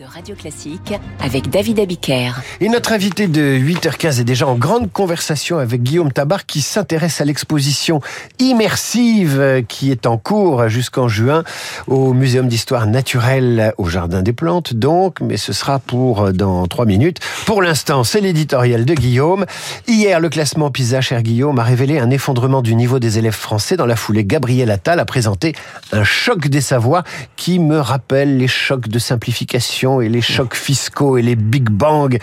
de Radio Classique avec David Abiker. Et notre invité de 8h15 est déjà en grande conversation avec Guillaume Tabar qui s'intéresse à l'exposition immersive qui est en cours jusqu'en juin au Muséum d'histoire naturelle au Jardin des Plantes donc, mais ce sera pour dans 3 minutes. Pour l'instant, c'est l'éditorial de Guillaume. Hier, le classement PISA, cher Guillaume, a révélé un effondrement du niveau des élèves français. Dans la foulée, Gabriel Attal a présenté un choc des savoirs qui me rappelle les chocs de simplification et les chocs fiscaux et les big bang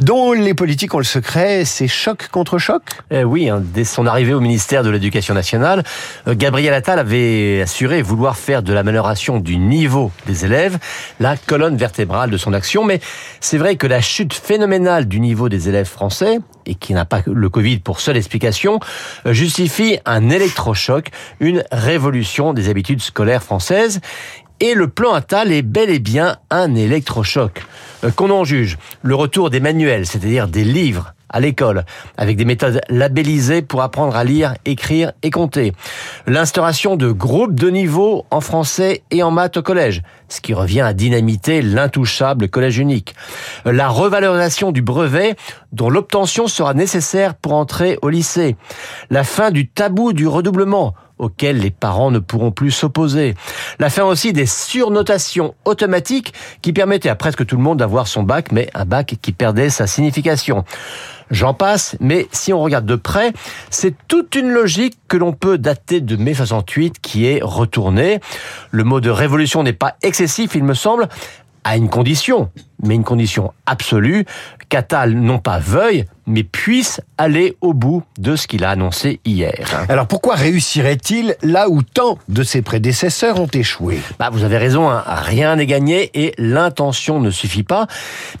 dont les politiques ont le secret, c'est choc contre choc? Eh Oui, hein, dès son arrivée au ministère de l'Éducation nationale, euh, Gabriel Attal avait assuré vouloir faire de l'amélioration du niveau des élèves la colonne vertébrale de son action, mais c'est vrai que la chute phénoménale du niveau des élèves français, et qui n'a pas le Covid pour seule explication, euh, justifie un électrochoc, une révolution des habitudes scolaires françaises. Et le plan Attal est bel et bien un électrochoc. Euh, qu'on en juge, le retour des manuels, c'est-à-dire des livres à l'école, avec des méthodes labellisées pour apprendre à lire, écrire et compter. L'instauration de groupes de niveau en français et en maths au collège, ce qui revient à dynamiter l'intouchable collège unique. La revalorisation du brevet, dont l'obtention sera nécessaire pour entrer au lycée. La fin du tabou du redoublement, auquel les parents ne pourront plus s'opposer. La fin aussi des surnotations automatiques qui permettaient à presque tout le monde d'avoir son bac, mais un bac qui perdait sa signification. J'en passe, mais si on regarde de près, c'est toute une logique que l'on peut dater de mai 68 qui est retournée. Le mot de révolution n'est pas excessif, il me semble, à une condition, mais une condition absolue, qu'Atal non pas veuille, mais puisse aller au bout de ce qu'il a annoncé hier. Alors pourquoi réussirait-il là où tant de ses prédécesseurs ont échoué? Bah, Vous avez raison, hein. rien n'est gagné et l'intention ne suffit pas.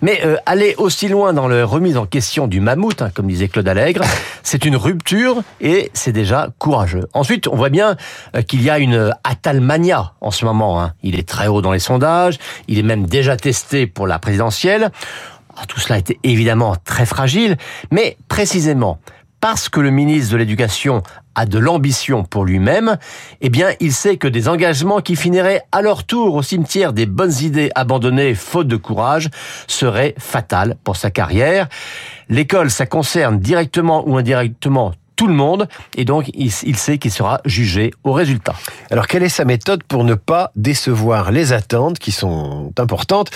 Mais euh, aller aussi loin dans la remise en question du mammouth, hein, comme disait Claude Allègre, c'est une rupture et c'est déjà courageux. Ensuite, on voit bien euh, qu'il y a une Atalmania en ce moment. Hein. Il est très haut dans les sondages, il est même déjà testé pour la tout cela était évidemment très fragile, mais précisément parce que le ministre de l'Éducation a de l'ambition pour lui-même, eh bien, il sait que des engagements qui finiraient à leur tour au cimetière des bonnes idées abandonnées faute de courage seraient fatales pour sa carrière. L'école, ça concerne directement ou indirectement tout le monde et donc il, sait qu'il sera jugé au résultat. Alors quelle est sa méthode pour ne pas décevoir les attentes qui sont importantes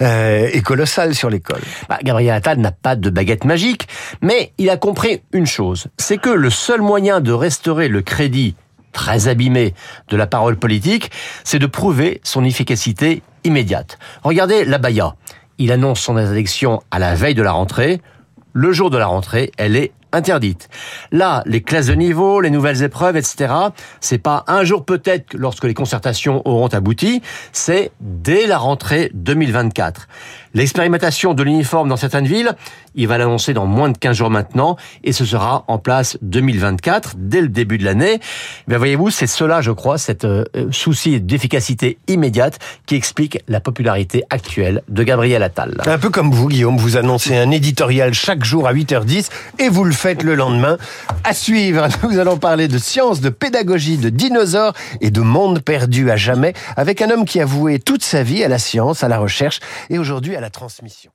euh, et colossales sur l'école? Bah, Gabriel Attal n'a pas de baguette magique, mais il a compris une chose, c'est que le seul moyen de restaurer le crédit très abîmé de la parole politique, c'est de prouver son efficacité immédiate. Regardez la Baya. Il annonce son élection à la veille de la rentrée. Le jour de la rentrée, elle est interdite. Là, les classes de niveau, les nouvelles épreuves, etc., c'est pas un jour peut-être lorsque les concertations auront abouti, c'est dès la rentrée 2024. L'expérimentation de l'uniforme dans certaines villes, il va l'annoncer dans moins de 15 jours maintenant, et ce sera en place 2024, dès le début de l'année. Mais voyez-vous, c'est cela, je crois, cet euh, souci d'efficacité immédiate qui explique la popularité actuelle de Gabriel Attal. Un peu comme vous, Guillaume, vous annoncez un éditorial chaque jour à 8h10, et vous le faites le lendemain. À suivre, nous allons parler de science, de pédagogie, de dinosaures et de monde perdu à jamais, avec un homme qui a voué toute sa vie à la science, à la recherche, et aujourd'hui à la transmission.